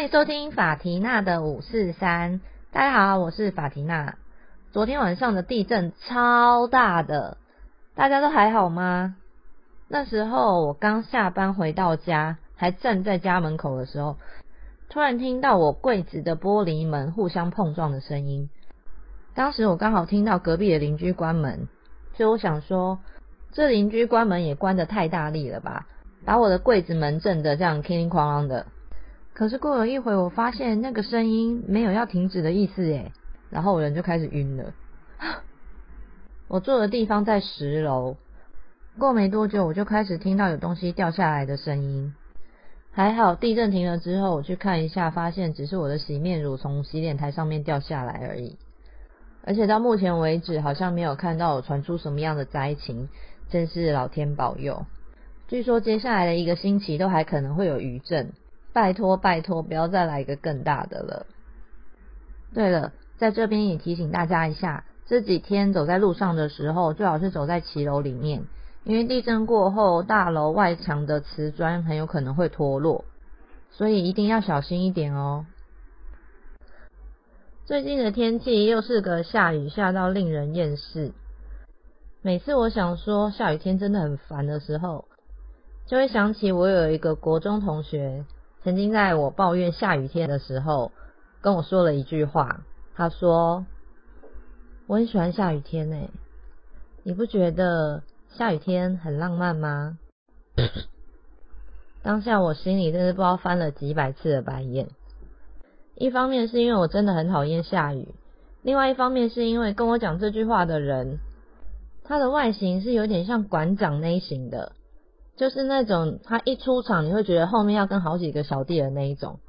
欢迎收听法缇娜的五四三。大家好，我是法缇娜。昨天晚上的地震超大的，大家都还好吗？那时候我刚下班回到家，还站在家门口的时候，突然听到我柜子的玻璃门互相碰撞的声音。当时我刚好听到隔壁的邻居关门，所以我想说，这邻居关门也关得太大力了吧，把我的柜子门震得这样叮铃哐啷的。可是过了一会，我发现那个声音没有要停止的意思耶，然后我人就开始晕了。我坐的地方在十楼，过没多久我就开始听到有东西掉下来的声音。还好地震停了之后，我去看一下，发现只是我的洗面乳从洗脸台上面掉下来而已。而且到目前为止，好像没有看到传出什么样的灾情，真是老天保佑。据说接下来的一个星期都还可能会有余震。拜托拜托，不要再来一个更大的了。对了，在这边也提醒大家一下，这几天走在路上的时候，最好是走在骑楼里面，因为地震过后，大楼外墙的瓷砖很有可能会脱落，所以一定要小心一点哦。最近的天气又是个下雨下到令人厌世，每次我想说下雨天真的很烦的时候，就会想起我有一个国中同学。曾经在我抱怨下雨天的时候，跟我说了一句话。他说：“我很喜欢下雨天诶，你不觉得下雨天很浪漫吗？” 当下我心里真是不知道翻了几百次的白眼。一方面是因为我真的很讨厌下雨，另外一方面是因为跟我讲这句话的人，他的外形是有点像馆长类型的。就是那种他一出场，你会觉得后面要跟好几个小弟的那一种，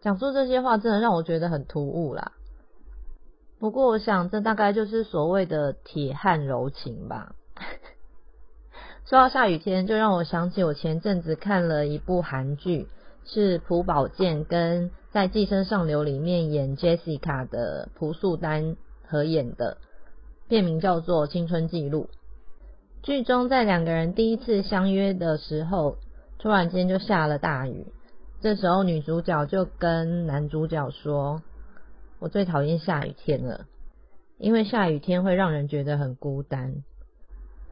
讲出这些话真的让我觉得很突兀啦。不过我想这大概就是所谓的铁汉柔情吧。说到下雨天，就让我想起我前阵子看了一部韩剧，是朴宝剑跟在《寄生上流》里面演 Jessica 的朴素丹合演的，片名叫做《青春记录》。剧中在两个人第一次相约的时候，突然间就下了大雨。这时候女主角就跟男主角说：“我最讨厌下雨天了，因为下雨天会让人觉得很孤单。”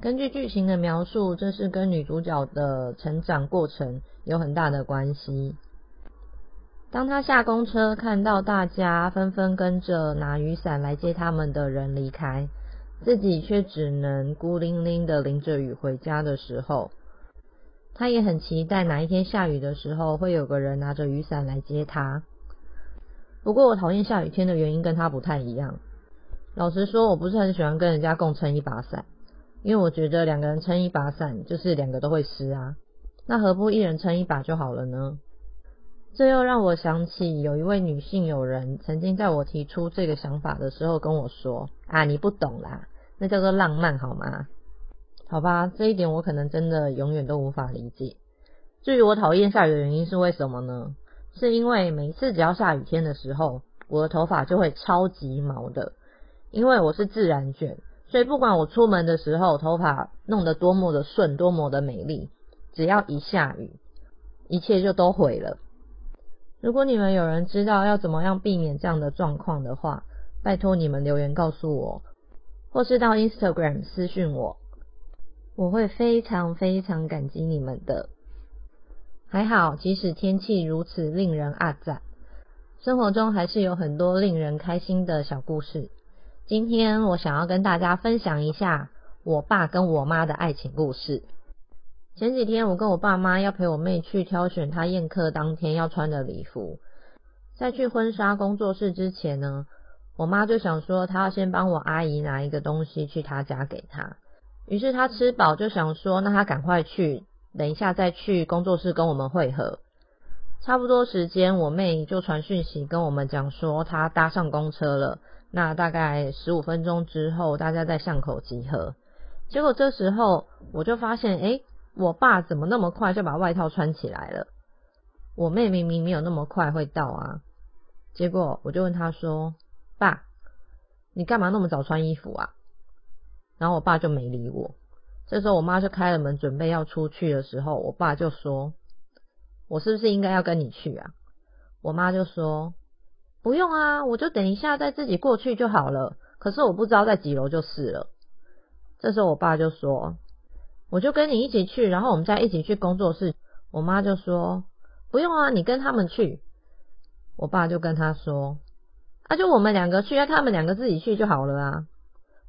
根据剧情的描述，这是跟女主角的成长过程有很大的关系。当她下公车，看到大家纷纷跟着拿雨伞来接他们的人离开。自己却只能孤零零的淋着雨回家的时候，他也很期待哪一天下雨的时候会有个人拿着雨伞来接他。不过我讨厌下雨天的原因跟他不太一样。老实说，我不是很喜欢跟人家共撑一把伞，因为我觉得两个人撑一把伞就是两个都会湿啊，那何不一人撑一把就好了呢？这又让我想起有一位女性友人曾经在我提出这个想法的时候跟我说：“啊，你不懂啦。”那叫做浪漫好吗？好吧，这一点我可能真的永远都无法理解。至于我讨厌下雨的原因是为什么呢？是因为每次只要下雨天的时候，我的头发就会超级毛的。因为我是自然卷，所以不管我出门的时候头发弄得多么的顺，多么的美丽，只要一下雨，一切就都毁了。如果你们有人知道要怎么样避免这样的状况的话，拜托你们留言告诉我。或是到 Instagram 私讯我，我会非常非常感激你们的。还好，即使天气如此令人阿赞，生活中还是有很多令人开心的小故事。今天我想要跟大家分享一下我爸跟我妈的爱情故事。前几天我跟我爸妈要陪我妹去挑选她宴客当天要穿的礼服，在去婚纱工作室之前呢。我妈就想说，她要先帮我阿姨拿一个东西去她家给她。于是她吃饱就想说，那她赶快去，等一下再去工作室跟我们会合。差不多时间，我妹就传讯息跟我们讲说，她搭上公车了。那大概十五分钟之后，大家在巷口集合。结果这时候我就发现，哎，我爸怎么那么快就把外套穿起来了？我妹明明没有那么快会到啊。结果我就问他说。爸，你干嘛那么早穿衣服啊？然后我爸就没理我。这时候我妈就开了门，准备要出去的时候，我爸就说：“我是不是应该要跟你去啊？”我妈就说：“不用啊，我就等一下再自己过去就好了。”可是我不知道在几楼就是了。这时候我爸就说：“我就跟你一起去，然后我们再一起去工作室。”我妈就说：“不用啊，你跟他们去。”我爸就跟他说：“啊，就我们两个去，让他们两个自己去就好了啊。”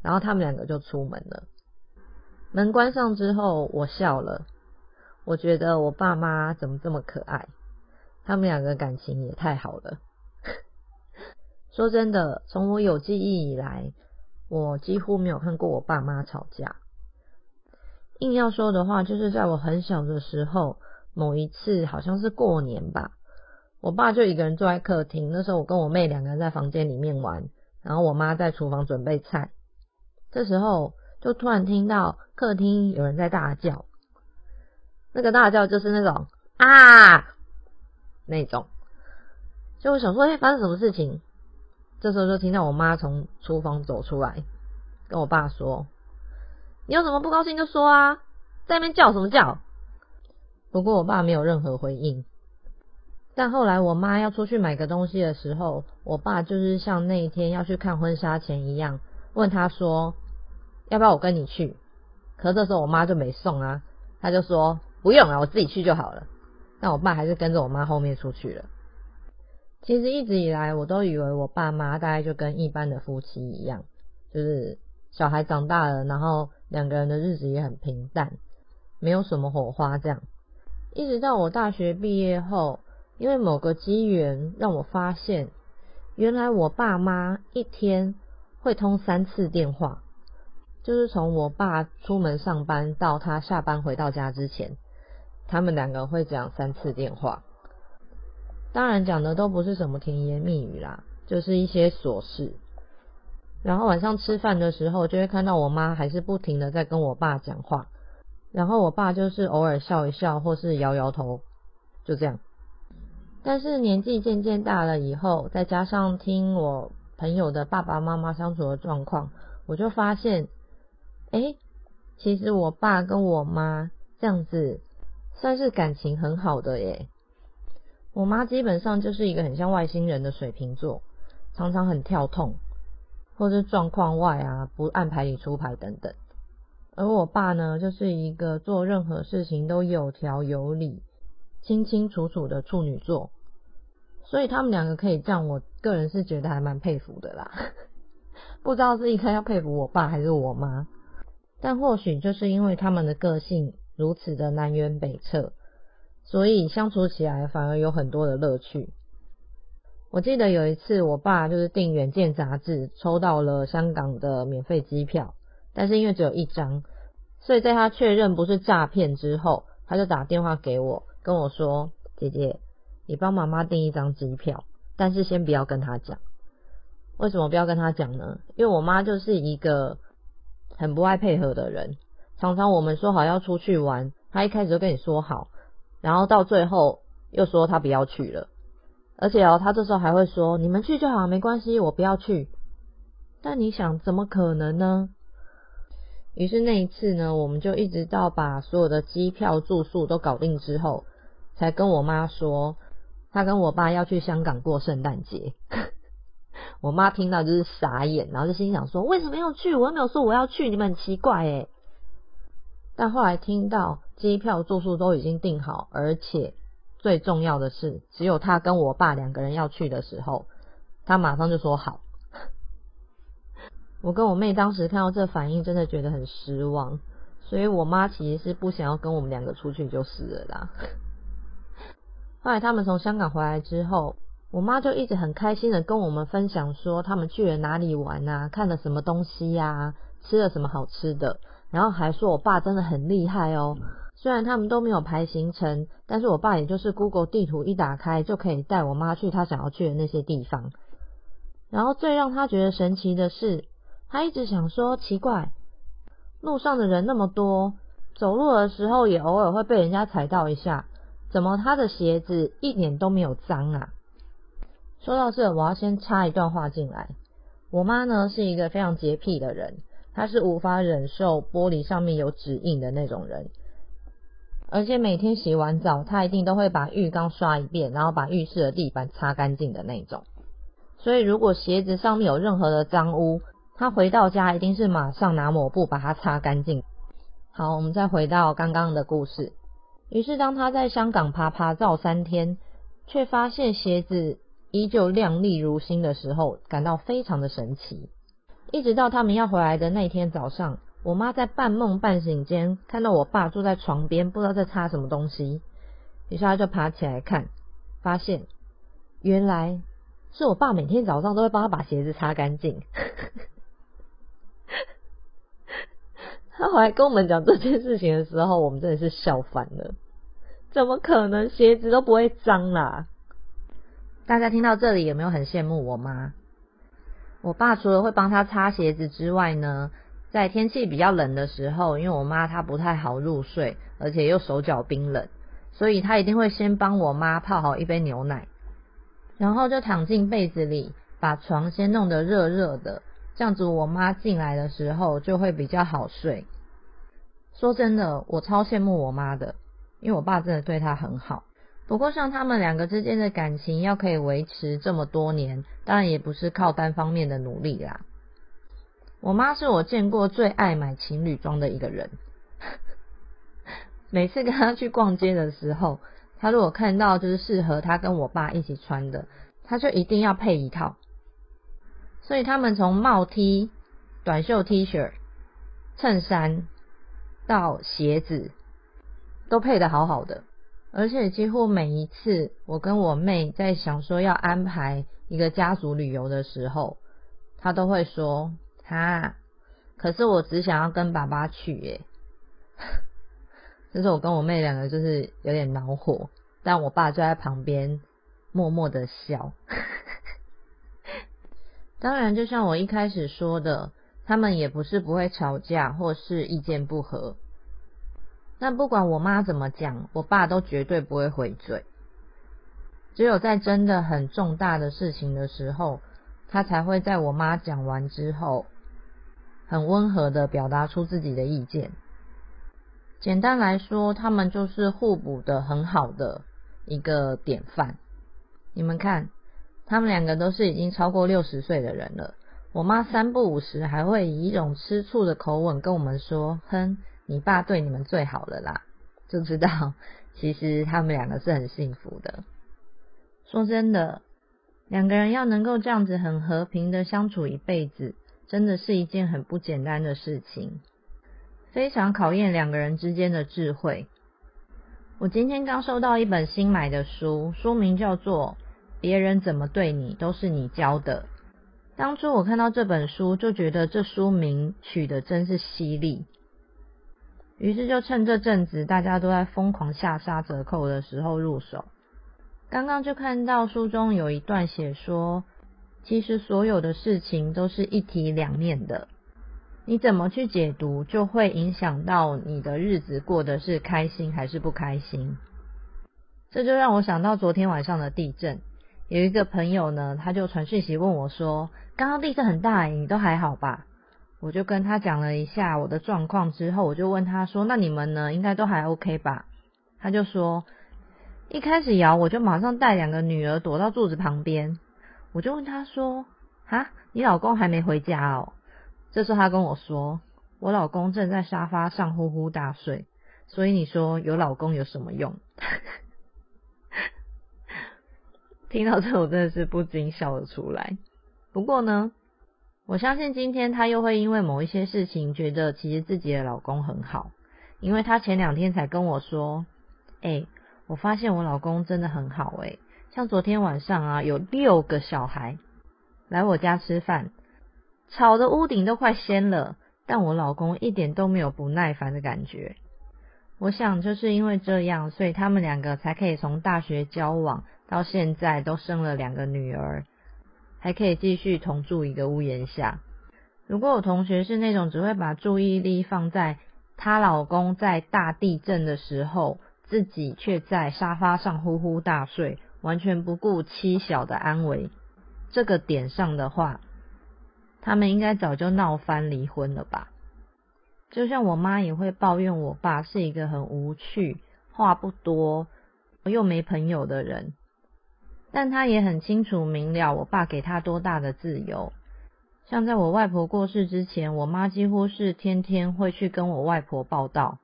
然后他们两个就出门了。门关上之后，我笑了。我觉得我爸妈怎么这么可爱？他们两个感情也太好了。说真的，从我有记忆以来，我几乎没有看过我爸妈吵架。硬要说的话，就是在我很小的时候，某一次好像是过年吧，我爸就一个人坐在客厅。那时候我跟我妹两个人在房间里面玩，然后我妈在厨房准备菜。这时候就突然听到客厅有人在大叫。那个大叫就是那种啊，那种，就我想说，哎，发生什么事情？这时候就听到我妈从厨房走出来，跟我爸说：“你有什么不高兴就说啊，在那边叫什么叫？”不过我爸没有任何回应。但后来我妈要出去买个东西的时候，我爸就是像那一天要去看婚纱前一样，问他说：“要不要我跟你去？”可这时候我妈就没送啊，他就说。不用了，我自己去就好了。但我爸还是跟着我妈后面出去了。其实一直以来，我都以为我爸妈大概就跟一般的夫妻一样，就是小孩长大了，然后两个人的日子也很平淡，没有什么火花这样。一直到我大学毕业后，因为某个机缘让我发现，原来我爸妈一天会通三次电话，就是从我爸出门上班到他下班回到家之前。他们两个会讲三次电话，当然讲的都不是什么甜言蜜语啦，就是一些琐事。然后晚上吃饭的时候，就会看到我妈还是不停的在跟我爸讲话，然后我爸就是偶尔笑一笑或是摇摇头，就这样。但是年纪渐渐大了以后，再加上听我朋友的爸爸妈妈相处的状况，我就发现，哎，其实我爸跟我妈这样子。算是感情很好的耶。我妈基本上就是一个很像外星人的水瓶座，常常很跳痛，或是状况外啊，不按牌理出牌等等。而我爸呢，就是一个做任何事情都有条有理、清清楚楚的处女座。所以他们两个可以这样，我个人是觉得还蛮佩服的啦。不知道是应该要佩服我爸还是我妈，但或许就是因为他们的个性。如此的南辕北辙，所以相处起来反而有很多的乐趣。我记得有一次，我爸就是订《远见》杂志，抽到了香港的免费机票，但是因为只有一张，所以在他确认不是诈骗之后，他就打电话给我，跟我说：“姐姐，你帮妈妈订一张机票，但是先不要跟他讲。为什么不要跟他讲呢？因为我妈就是一个很不爱配合的人。”常常我们说好要出去玩，她一开始就跟你说好，然后到最后又说她不要去了，而且哦，她这时候还会说你们去就好，没关系，我不要去。但你想，怎么可能呢？于是那一次呢，我们就一直到把所有的机票、住宿都搞定之后，才跟我妈说，他跟我爸要去香港过圣诞节。我妈听到就是傻眼，然后就心想说，为什么要去？我又没有说我要去，你们很奇怪诶但后来听到机票住宿都已经订好，而且最重要的是，只有他跟我爸两个人要去的时候，他马上就说好。我跟我妹当时看到这反应，真的觉得很失望，所以我妈其实是不想要跟我们两个出去就是了啦。后来他们从香港回来之后，我妈就一直很开心的跟我们分享说，他们去了哪里玩啊，看了什么东西呀，吃了什么好吃的。然后还说我爸真的很厉害哦，虽然他们都没有排行程，但是我爸也就是 Google 地图一打开就可以带我妈去他想要去的那些地方。然后最让他觉得神奇的是，他一直想说奇怪，路上的人那么多，走路的时候也偶尔会被人家踩到一下，怎么他的鞋子一点都没有脏啊？说到这，我要先插一段话进来，我妈呢是一个非常洁癖的人。她是无法忍受玻璃上面有指印的那种人，而且每天洗完澡，她一定都会把浴缸刷一遍，然后把浴室的地板擦干净的那种。所以如果鞋子上面有任何的脏污，她回到家一定是马上拿抹布把它擦干净。好，我们再回到刚刚的故事。于是当他在香港爬爬照三天，却发现鞋子依旧亮丽如新的时候，感到非常的神奇。一直到他们要回来的那天早上。我妈在半梦半醒间看到我爸坐在床边，不知道在擦什么东西，于是她就爬起来看，发现原来是我爸每天早上都会帮他把鞋子擦干净。他回来跟我们讲这件事情的时候，我们真的是笑翻了。怎么可能鞋子都不会脏啦？大家听到这里有没有很羡慕我妈？我爸除了会帮他擦鞋子之外呢？在天气比较冷的时候，因为我妈她不太好入睡，而且又手脚冰冷，所以她一定会先帮我妈泡好一杯牛奶，然后就躺进被子里，把床先弄得热热的，这样子我妈进来的时候就会比较好睡。说真的，我超羡慕我妈的，因为我爸真的对他很好。不过像他们两个之间的感情要可以维持这么多年，当然也不是靠单方面的努力啦。我妈是我见过最爱买情侣装的一个人。每次跟她去逛街的时候，她如果看到就是适合她跟我爸一起穿的，她就一定要配一套。所以他们从帽 T、短袖 T 恤、衬衫到鞋子，都配的好好的。而且几乎每一次我跟我妹在想说要安排一个家族旅游的时候，她都会说。啊！可是我只想要跟爸爸去耶，就是我跟我妹两个就是有点恼火，但我爸就在旁边默默的笑。当然，就像我一开始说的，他们也不是不会吵架或是意见不合，但不管我妈怎么讲，我爸都绝对不会回嘴。只有在真的很重大的事情的时候，他才会在我妈讲完之后。很温和的表达出自己的意见。简单来说，他们就是互补的很好的一个典范。你们看，他们两个都是已经超过六十岁的人了。我妈三不五时还会以一种吃醋的口吻跟我们说：“哼，你爸对你们最好了啦。”就知道其实他们两个是很幸福的。说真的，两个人要能够这样子很和平的相处一辈子。真的是一件很不简单的事情，非常考验两个人之间的智慧。我今天刚收到一本新买的书，书名叫做《别人怎么对你都是你教的》。当初我看到这本书，就觉得这书名取得真是犀利，于是就趁这阵子大家都在疯狂下杀折扣的时候入手。刚刚就看到书中有一段写说。其实所有的事情都是一体两面的，你怎么去解读，就会影响到你的日子过得是开心还是不开心。这就让我想到昨天晚上的地震，有一个朋友呢，他就传讯息问我说：“刚刚地震很大，你都还好吧？”我就跟他讲了一下我的状况之后，我就问他说：“那你们呢？应该都还 OK 吧？”他就说：“一开始摇，我就马上带两个女儿躲到柱子旁边。”我就问他说：“哈，你老公还没回家哦？”这时候他跟我说：“我老公正在沙发上呼呼大睡。”所以你说有老公有什么用？听到这我真的是不禁笑了出来。不过呢，我相信今天他又会因为某一些事情觉得其实自己的老公很好，因为他前两天才跟我说：“哎，我发现我老公真的很好哎。”像昨天晚上啊，有六个小孩来我家吃饭，吵的屋顶都快掀了，但我老公一点都没有不耐烦的感觉。我想就是因为这样，所以他们两个才可以从大学交往到现在都生了两个女儿，还可以继续同住一个屋檐下。如果我同学是那种只会把注意力放在她老公在大地震的时候，自己却在沙发上呼呼大睡。完全不顾妻小的安危，这个点上的话，他们应该早就闹翻离婚了吧？就像我妈也会抱怨我爸是一个很无趣、话不多，又没朋友的人。但他也很清楚明了我爸给他多大的自由。像在我外婆过世之前，我妈几乎是天天会去跟我外婆报道，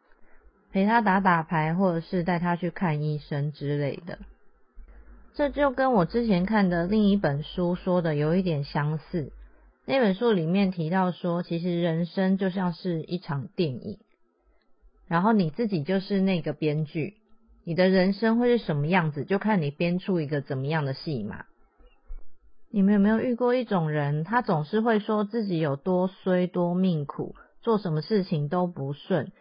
陪她打打牌，或者是带她去看医生之类的。这就跟我之前看的另一本书说的有一点相似。那本书里面提到说，其实人生就像是一场电影，然后你自己就是那个编剧。你的人生会是什么样子，就看你编出一个怎么样的戏码。你们有没有遇过一种人，他总是会说自己有多衰、多命苦，做什么事情都不顺，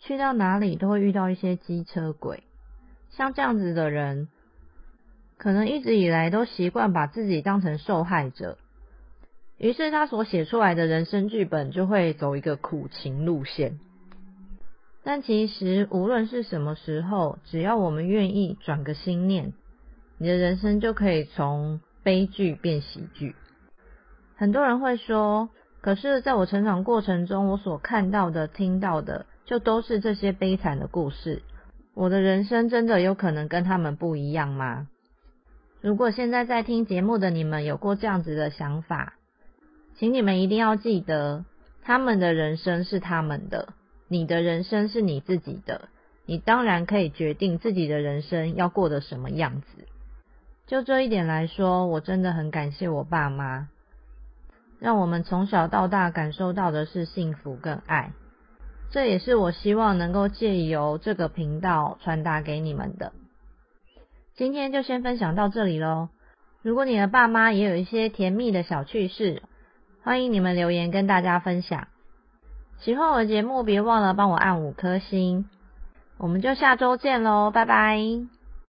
去到哪里都会遇到一些机车鬼。像这样子的人，可能一直以来都习惯把自己当成受害者，于是他所写出来的人生剧本就会走一个苦情路线。但其实，无论是什么时候，只要我们愿意转个心念，你的人生就可以从悲剧变喜剧。很多人会说：“可是，在我成长过程中，我所看到的、听到的，就都是这些悲惨的故事。我的人生真的有可能跟他们不一样吗？”如果现在在听节目的你们有过这样子的想法，请你们一定要记得，他们的人生是他们的。你的人生是你自己的，你当然可以决定自己的人生要过得什么样子。就这一点来说，我真的很感谢我爸妈，让我们从小到大感受到的是幸福跟爱。这也是我希望能够借由这个频道传达给你们的。今天就先分享到这里喽。如果你的爸妈也有一些甜蜜的小趣事，欢迎你们留言跟大家分享。喜欢我的节目，别忘了帮我按五颗星。我们就下周见喽，拜拜。